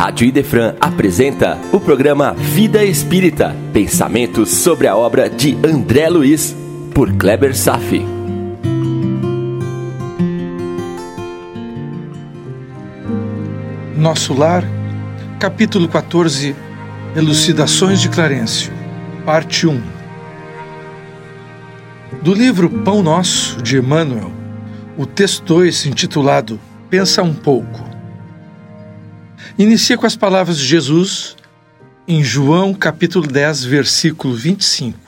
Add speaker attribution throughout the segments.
Speaker 1: Rádio Idefran apresenta o programa Vida Espírita, pensamentos sobre a obra de André Luiz, por Kleber Safi.
Speaker 2: Nosso Lar, capítulo 14, Elucidações de Clarencio, parte 1. Do livro Pão Nosso, de Emmanuel, o texto 2, intitulado Pensa um pouco. Inicia com as palavras de Jesus em João capítulo 10, versículo 25.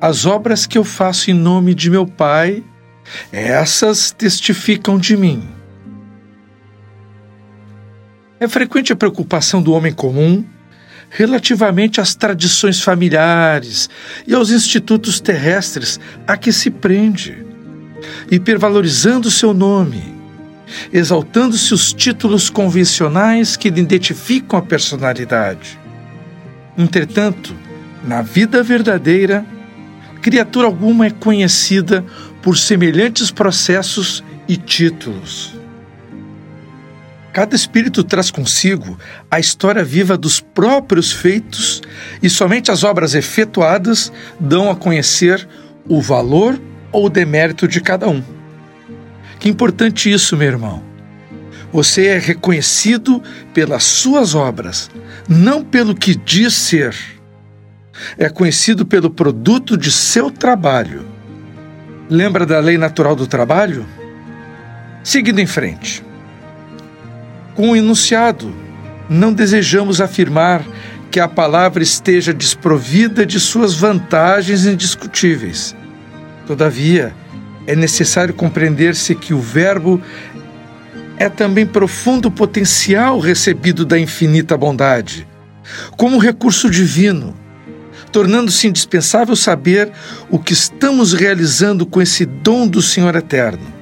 Speaker 2: As obras que eu faço em nome de meu Pai, essas testificam de mim. É frequente a preocupação do homem comum relativamente às tradições familiares e aos institutos terrestres a que se prende, hipervalorizando seu nome exaltando-se os títulos convencionais que identificam a personalidade. Entretanto, na vida verdadeira, criatura alguma é conhecida por semelhantes processos e títulos. Cada espírito traz consigo a história viva dos próprios feitos e somente as obras efetuadas dão a conhecer o valor ou demérito de cada um. Que importante isso, meu irmão. Você é reconhecido pelas suas obras, não pelo que diz ser. É conhecido pelo produto de seu trabalho. Lembra da lei natural do trabalho? Seguindo em frente. Com o enunciado, não desejamos afirmar que a palavra esteja desprovida de suas vantagens indiscutíveis. Todavia, é necessário compreender-se que o Verbo é também profundo potencial recebido da infinita bondade, como recurso divino, tornando-se indispensável saber o que estamos realizando com esse dom do Senhor Eterno.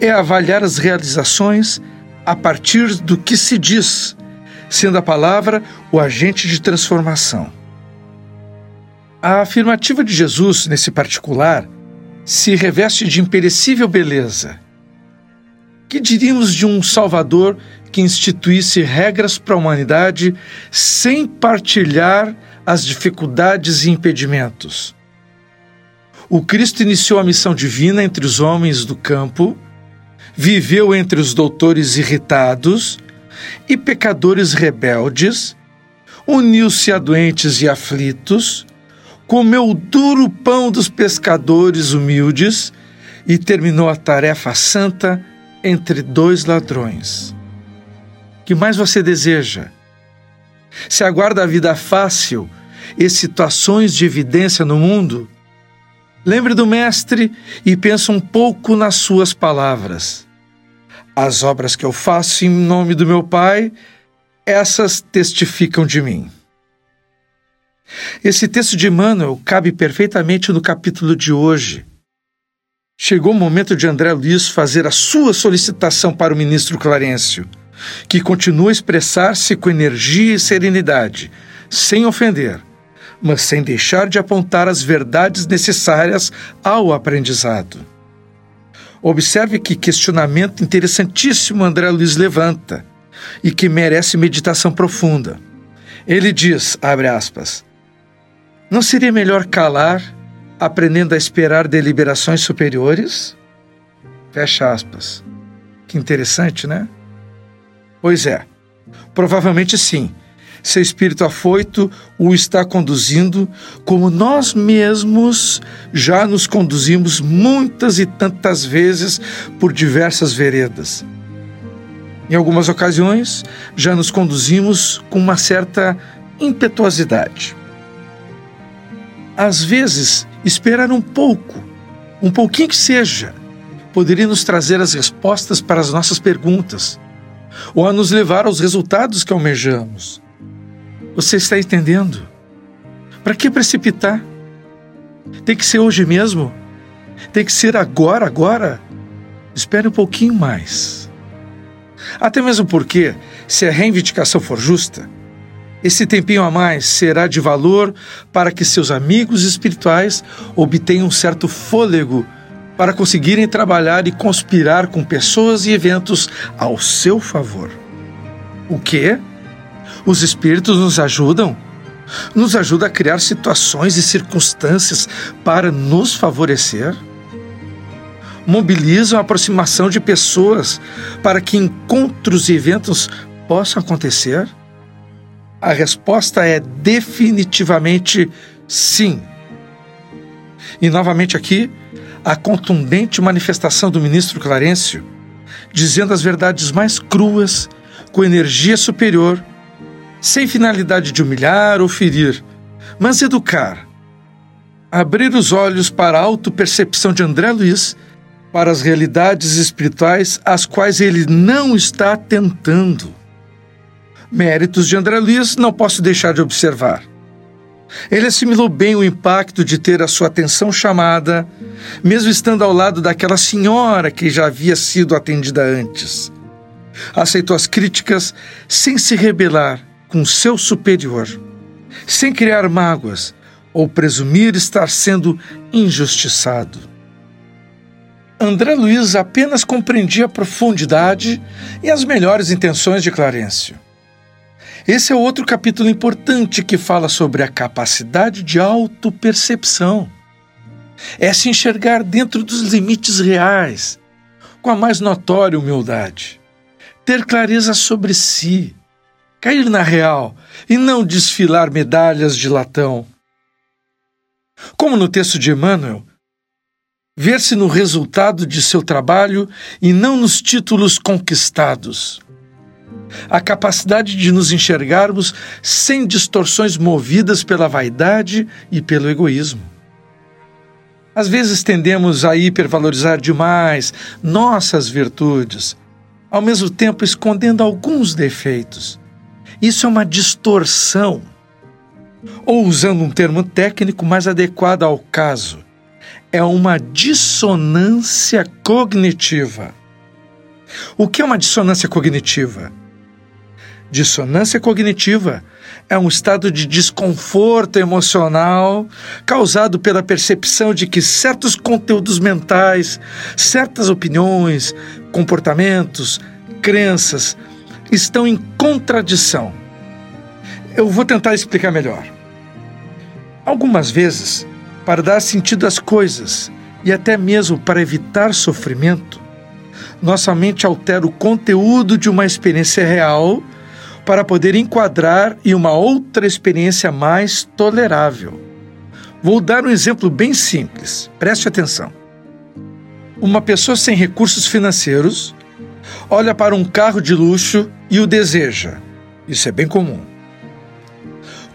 Speaker 2: É avaliar as realizações a partir do que se diz, sendo a palavra o agente de transformação. A afirmativa de Jesus, nesse particular, se reveste de imperecível beleza. Que diríamos de um Salvador que instituísse regras para a humanidade sem partilhar as dificuldades e impedimentos? O Cristo iniciou a missão divina entre os homens do campo, viveu entre os doutores irritados e pecadores rebeldes, uniu-se a doentes e aflitos, comeu o duro pão dos pescadores humildes e terminou a tarefa santa entre dois ladrões. Que mais você deseja? Se aguarda a vida fácil e situações de evidência no mundo, lembre do Mestre e pense um pouco nas suas palavras. As obras que eu faço em nome do meu Pai, essas testificam de mim. Esse texto de Emmanuel cabe perfeitamente no capítulo de hoje. Chegou o momento de André Luiz fazer a sua solicitação para o ministro Clarencio, que continua a expressar-se com energia e serenidade, sem ofender, mas sem deixar de apontar as verdades necessárias ao aprendizado. Observe que questionamento interessantíssimo André Luiz levanta e que merece meditação profunda. Ele diz, abre aspas, não seria melhor calar, aprendendo a esperar deliberações superiores? Fecha aspas. Que interessante, né? Pois é, provavelmente sim. Seu espírito afoito o está conduzindo como nós mesmos já nos conduzimos muitas e tantas vezes por diversas veredas. Em algumas ocasiões, já nos conduzimos com uma certa impetuosidade às vezes, esperar um pouco, um pouquinho que seja, poderia nos trazer as respostas para as nossas perguntas, ou a nos levar aos resultados que almejamos. Você está entendendo? Para que precipitar? Tem que ser hoje mesmo? Tem que ser agora, agora? Espere um pouquinho mais. Até mesmo porque, se a reivindicação for justa, esse tempinho a mais será de valor para que seus amigos espirituais obtenham um certo fôlego para conseguirem trabalhar e conspirar com pessoas e eventos ao seu favor. O quê? Os espíritos nos ajudam? Nos ajuda a criar situações e circunstâncias para nos favorecer? Mobilizam a aproximação de pessoas para que encontros e eventos possam acontecer? A resposta é definitivamente sim. E novamente aqui, a contundente manifestação do ministro Clarencio, dizendo as verdades mais cruas, com energia superior, sem finalidade de humilhar ou ferir, mas educar. Abrir os olhos para a autopercepção de André Luiz, para as realidades espirituais às quais ele não está tentando. Méritos de André Luiz não posso deixar de observar. Ele assimilou bem o impacto de ter a sua atenção chamada, mesmo estando ao lado daquela senhora que já havia sido atendida antes. Aceitou as críticas sem se rebelar com seu superior, sem criar mágoas ou presumir estar sendo injustiçado. André Luiz apenas compreendia a profundidade e as melhores intenções de Clarencio. Esse é outro capítulo importante que fala sobre a capacidade de autopercepção. É se enxergar dentro dos limites reais, com a mais notória humildade. Ter clareza sobre si, cair na real e não desfilar medalhas de latão. Como no texto de Emmanuel, ver-se no resultado de seu trabalho e não nos títulos conquistados a capacidade de nos enxergarmos sem distorções movidas pela vaidade e pelo egoísmo. Às vezes tendemos a hipervalorizar demais nossas virtudes, ao mesmo tempo escondendo alguns defeitos. Isso é uma distorção. Ou, usando um termo técnico mais adequado ao caso, é uma dissonância cognitiva. O que é uma dissonância cognitiva? Dissonância cognitiva é um estado de desconforto emocional causado pela percepção de que certos conteúdos mentais, certas opiniões, comportamentos, crenças estão em contradição. Eu vou tentar explicar melhor. Algumas vezes, para dar sentido às coisas e até mesmo para evitar sofrimento, nossa mente altera o conteúdo de uma experiência real para poder enquadrar em uma outra experiência mais tolerável. Vou dar um exemplo bem simples, preste atenção. Uma pessoa sem recursos financeiros olha para um carro de luxo e o deseja. Isso é bem comum.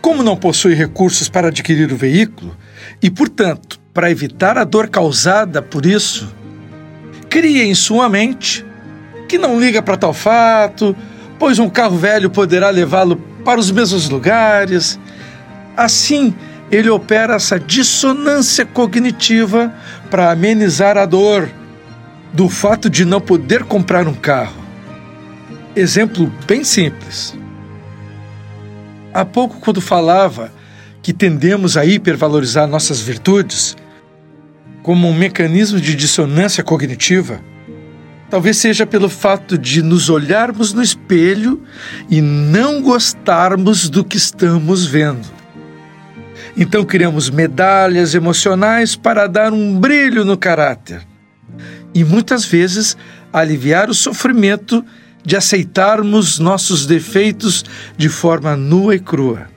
Speaker 2: Como não possui recursos para adquirir o veículo e, portanto, para evitar a dor causada por isso, cria em sua mente que não liga para tal fato, pois um carro velho poderá levá-lo para os mesmos lugares. Assim, ele opera essa dissonância cognitiva para amenizar a dor do fato de não poder comprar um carro. Exemplo bem simples. Há pouco, quando falava que tendemos a hipervalorizar nossas virtudes como um mecanismo de dissonância cognitiva, Talvez seja pelo fato de nos olharmos no espelho e não gostarmos do que estamos vendo. Então criamos medalhas emocionais para dar um brilho no caráter e muitas vezes aliviar o sofrimento de aceitarmos nossos defeitos de forma nua e crua.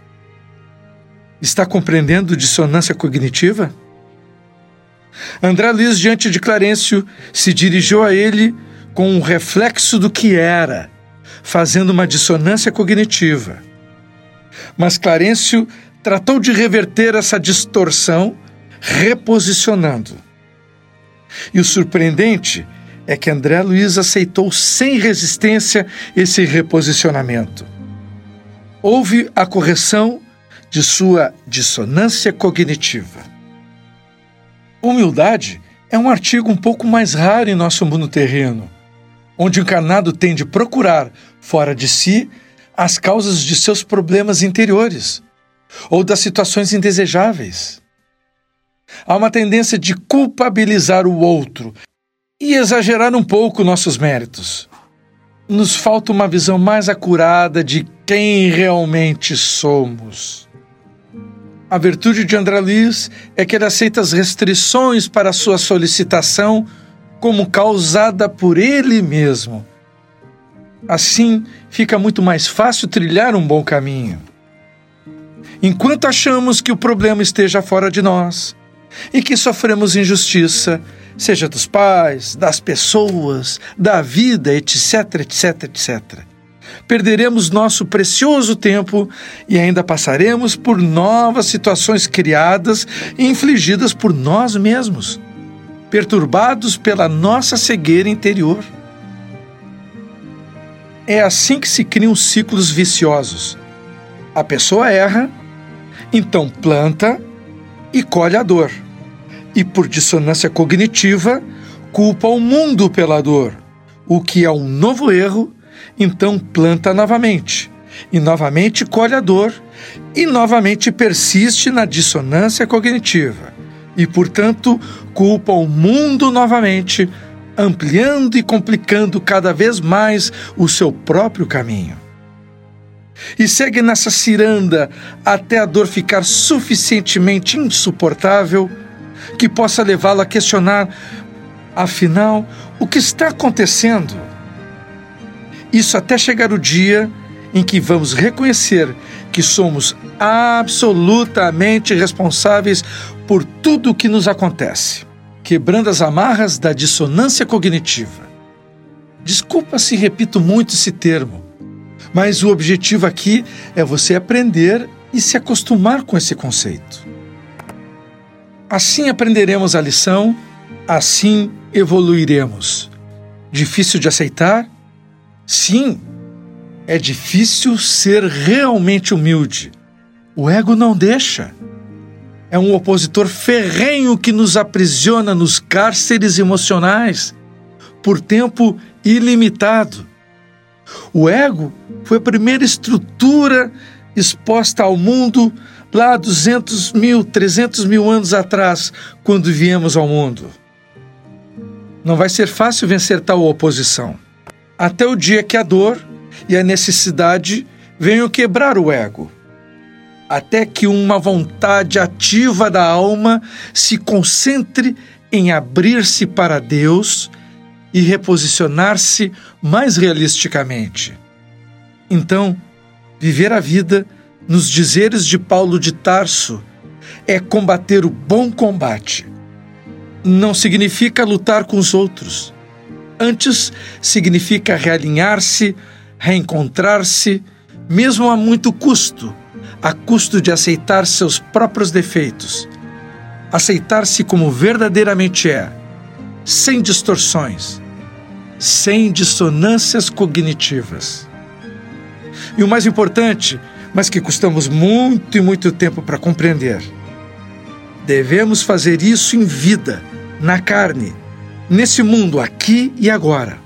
Speaker 2: Está compreendendo dissonância cognitiva? André Luiz, diante de Clarencio, se dirigiu a ele com um reflexo do que era, fazendo uma dissonância cognitiva. Mas Clarencio tratou de reverter essa distorção, reposicionando. E o surpreendente é que André Luiz aceitou sem resistência esse reposicionamento. Houve a correção de sua dissonância cognitiva. Humildade é um artigo um pouco mais raro em nosso mundo terreno, onde o encarnado tem de procurar, fora de si, as causas de seus problemas interiores ou das situações indesejáveis. Há uma tendência de culpabilizar o outro e exagerar um pouco nossos méritos. nos falta uma visão mais acurada de quem realmente somos. A virtude de André Luiz é que ele aceita as restrições para sua solicitação como causada por ele mesmo. Assim, fica muito mais fácil trilhar um bom caminho. Enquanto achamos que o problema esteja fora de nós e que sofremos injustiça, seja dos pais, das pessoas, da vida, etc, etc, etc. Perderemos nosso precioso tempo e ainda passaremos por novas situações criadas e infligidas por nós mesmos, perturbados pela nossa cegueira interior. É assim que se criam ciclos viciosos. A pessoa erra, então planta e colhe a dor e, por dissonância cognitiva, culpa o mundo pela dor, o que é um novo erro, então planta novamente, e novamente colhe a dor, e novamente persiste na dissonância cognitiva, e, portanto, culpa o mundo novamente, ampliando e complicando cada vez mais o seu próprio caminho. E segue nessa ciranda até a dor ficar suficientemente insuportável que possa levá-lo a questionar: afinal, o que está acontecendo? Isso até chegar o dia em que vamos reconhecer que somos absolutamente responsáveis por tudo o que nos acontece, quebrando as amarras da dissonância cognitiva. Desculpa se repito muito esse termo, mas o objetivo aqui é você aprender e se acostumar com esse conceito. Assim aprenderemos a lição, assim evoluiremos. Difícil de aceitar? Sim, é difícil ser realmente humilde. O ego não deixa. É um opositor ferrenho que nos aprisiona nos cárceres emocionais por tempo ilimitado. O ego foi a primeira estrutura exposta ao mundo lá 200 mil, 300 mil anos atrás, quando viemos ao mundo. Não vai ser fácil vencer tal oposição, até o dia que a dor e a necessidade venham quebrar o ego, até que uma vontade ativa da alma se concentre em abrir-se para Deus e reposicionar-se mais realisticamente. Então, viver a vida nos dizeres de Paulo de Tarso, é combater o bom combate. Não significa lutar com os outros. Antes, significa realinhar-se, reencontrar-se, mesmo a muito custo, a custo de aceitar seus próprios defeitos. Aceitar-se como verdadeiramente é, sem distorções, sem dissonâncias cognitivas. E o mais importante, mas que custamos muito e muito tempo para compreender. Devemos fazer isso em vida, na carne, nesse mundo aqui e agora.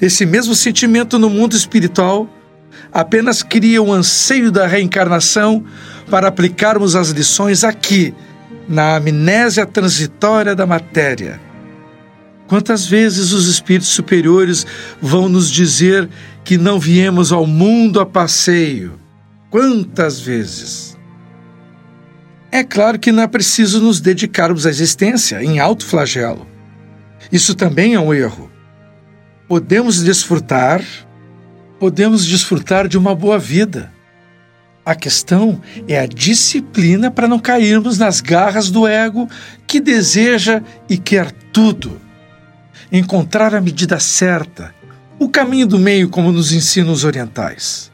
Speaker 2: Esse mesmo sentimento no mundo espiritual apenas cria o anseio da reencarnação para aplicarmos as lições aqui, na amnésia transitória da matéria. Quantas vezes os espíritos superiores vão nos dizer que não viemos ao mundo a passeio. Quantas vezes? É claro que não é preciso nos dedicarmos à existência em alto flagelo. Isso também é um erro. Podemos desfrutar, podemos desfrutar de uma boa vida. A questão é a disciplina para não cairmos nas garras do ego que deseja e quer tudo. Encontrar a medida certa, o caminho do meio, como nos ensinam os orientais.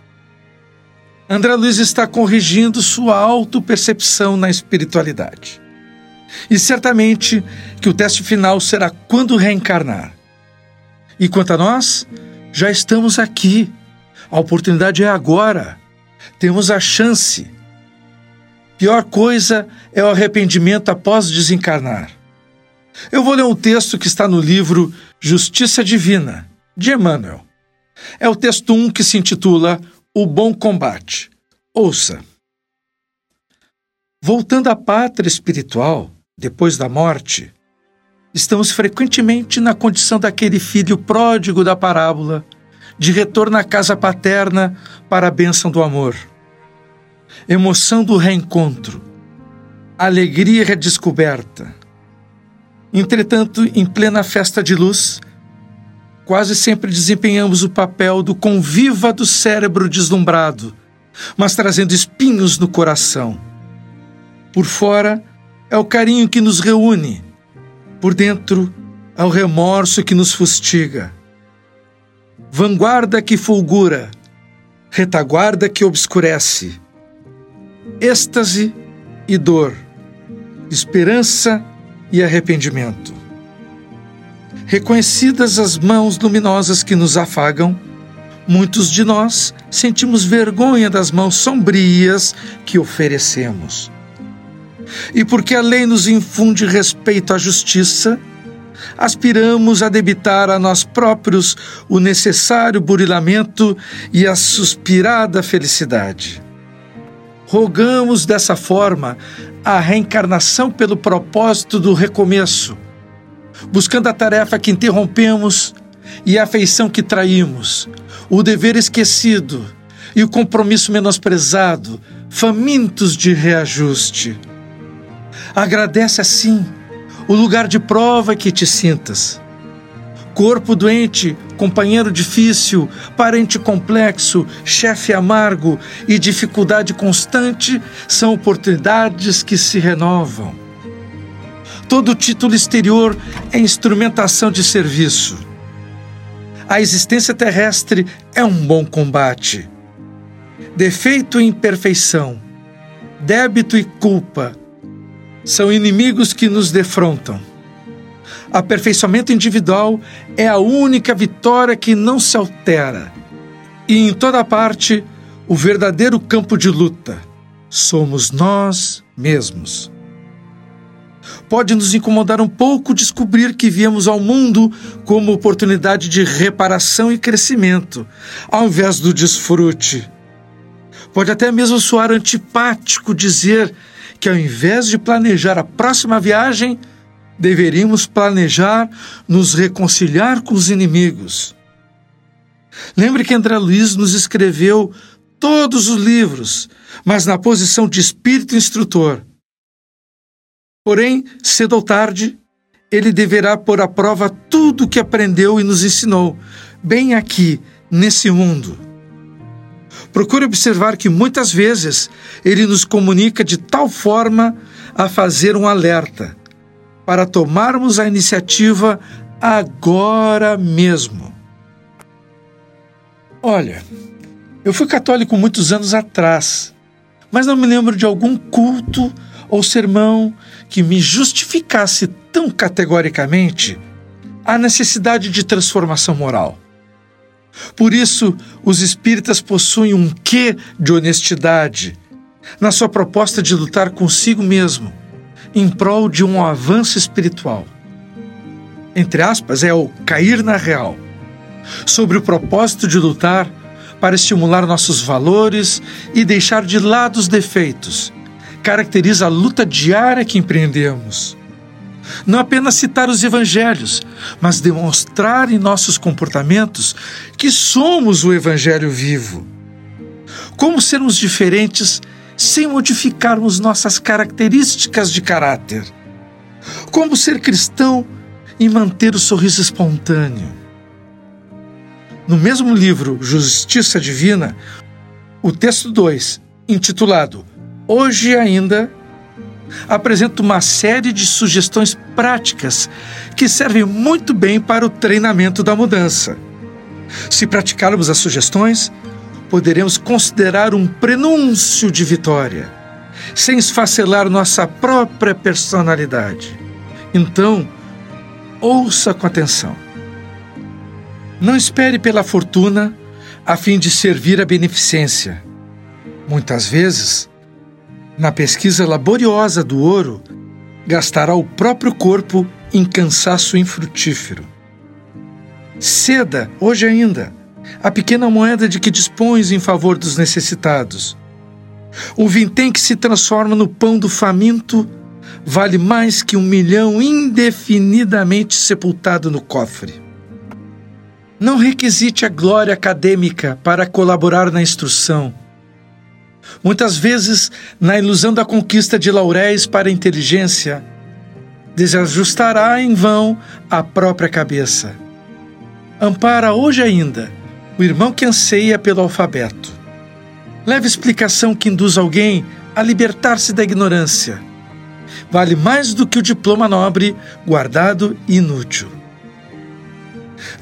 Speaker 2: André Luiz está corrigindo sua autopercepção na espiritualidade. E certamente que o teste final será quando reencarnar. E quanto a nós, já estamos aqui. A oportunidade é agora. Temos a chance. Pior coisa é o arrependimento após desencarnar. Eu vou ler um texto que está no livro Justiça Divina, de Emmanuel. É o texto 1 que se intitula O Bom Combate. Ouça. Voltando à pátria espiritual, depois da morte, estamos frequentemente na condição daquele filho pródigo da parábola, de retorno à casa paterna para a bênção do amor. Emoção do reencontro, alegria redescoberta. Entretanto, em plena festa de luz, quase sempre desempenhamos o papel do conviva do cérebro deslumbrado, mas trazendo espinhos no coração. Por fora, é o carinho que nos reúne, por dentro, é o remorso que nos fustiga. Vanguarda que fulgura, retaguarda que obscurece. Êxtase e dor, esperança e arrependimento. Reconhecidas as mãos luminosas que nos afagam, muitos de nós sentimos vergonha das mãos sombrias que oferecemos. E porque a lei nos infunde respeito à justiça, aspiramos a debitar a nós próprios o necessário burilamento e a suspirada felicidade. Rogamos dessa forma a reencarnação pelo propósito do recomeço, buscando a tarefa que interrompemos e a afeição que traímos, o dever esquecido e o compromisso menosprezado, famintos de reajuste. Agradece assim o lugar de prova que te sintas. Corpo doente, companheiro difícil, parente complexo, chefe amargo e dificuldade constante são oportunidades que se renovam. Todo título exterior é instrumentação de serviço. A existência terrestre é um bom combate. Defeito e imperfeição, débito e culpa, são inimigos que nos defrontam. Aperfeiçoamento individual é a única vitória que não se altera. E em toda parte, o verdadeiro campo de luta somos nós mesmos. Pode nos incomodar um pouco descobrir que viemos ao mundo como oportunidade de reparação e crescimento, ao invés do desfrute. Pode até mesmo soar antipático dizer que ao invés de planejar a próxima viagem, deveríamos planejar nos reconciliar com os inimigos. Lembre que André Luiz nos escreveu todos os livros, mas na posição de espírito instrutor. Porém, cedo ou tarde, ele deverá pôr à prova tudo o que aprendeu e nos ensinou, bem aqui, nesse mundo. Procure observar que muitas vezes ele nos comunica de tal forma a fazer um alerta para tomarmos a iniciativa agora mesmo. Olha, eu fui católico muitos anos atrás, mas não me lembro de algum culto ou sermão que me justificasse tão categoricamente a necessidade de transformação moral. Por isso, os espíritas possuem um quê de honestidade na sua proposta de lutar consigo mesmo em prol de um avanço espiritual. Entre aspas, é o cair na real, sobre o propósito de lutar para estimular nossos valores e deixar de lado os defeitos, caracteriza a luta diária que empreendemos. Não apenas citar os evangelhos, mas demonstrar em nossos comportamentos que somos o evangelho vivo. Como sermos diferentes sem modificarmos nossas características de caráter? Como ser cristão e manter o sorriso espontâneo? No mesmo livro Justiça Divina, o texto 2, intitulado Hoje ainda apresenta uma série de sugestões práticas que servem muito bem para o treinamento da mudança. Se praticarmos as sugestões, poderemos considerar um prenúncio de vitória, sem esfacelar nossa própria personalidade. Então, ouça com atenção. Não espere pela fortuna a fim de servir a beneficência. Muitas vezes, na pesquisa laboriosa do ouro, gastará o próprio corpo em cansaço infrutífero. Ceda, hoje ainda, a pequena moeda de que dispões em favor dos necessitados. O vintém que se transforma no pão do faminto vale mais que um milhão indefinidamente sepultado no cofre. Não requisite a glória acadêmica para colaborar na instrução. Muitas vezes, na ilusão da conquista de lauréis para a inteligência, desajustará em vão a própria cabeça. Ampara hoje ainda o irmão que anseia pelo alfabeto. Leve explicação que induz alguém a libertar-se da ignorância. Vale mais do que o diploma nobre, guardado e inútil.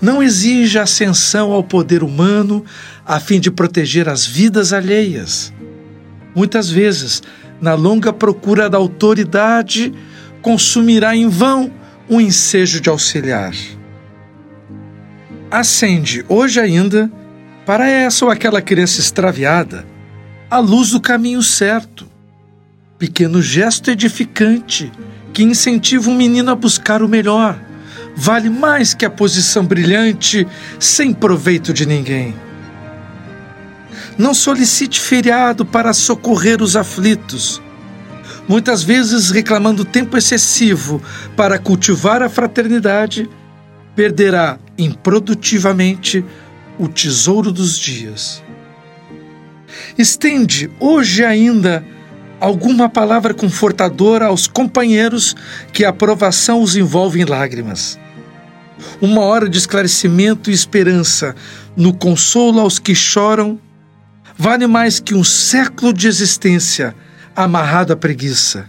Speaker 2: Não exija ascensão ao poder humano a fim de proteger as vidas alheias. Muitas vezes, na longa procura da autoridade, consumirá em vão um ensejo de auxiliar. Acende hoje ainda, para essa ou aquela criança extraviada, a luz do caminho certo. Pequeno gesto edificante que incentiva um menino a buscar o melhor vale mais que a posição brilhante sem proveito de ninguém. Não solicite feriado para socorrer os aflitos muitas vezes reclamando tempo excessivo para cultivar a fraternidade, perderá improdutivamente o tesouro dos dias. Estende hoje ainda alguma palavra confortadora aos companheiros que a aprovação os envolve em lágrimas. Uma hora de esclarecimento e esperança no consolo aos que choram vale mais que um século de existência amarrado à preguiça.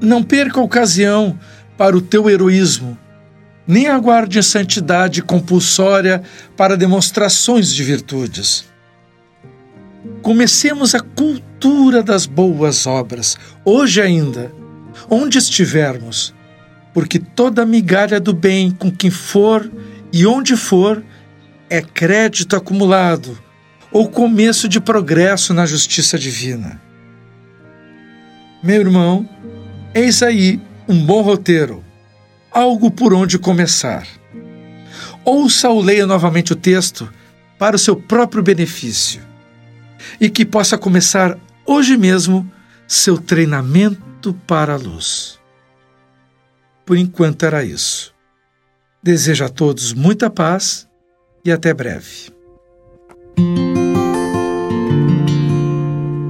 Speaker 2: Não perca a ocasião para o teu heroísmo, nem aguarde a santidade compulsória para demonstrações de virtudes. Comecemos a cultura das boas obras, hoje ainda, onde estivermos, porque toda migalha do bem com quem for e onde for é crédito acumulado ou começo de progresso na justiça divina. Meu irmão, eis aí um bom roteiro, algo por onde começar. Ouça ou leia novamente o texto para o seu próprio benefício e que possa começar hoje mesmo seu treinamento para a luz. Por enquanto era isso. Desejo a todos muita paz e até breve.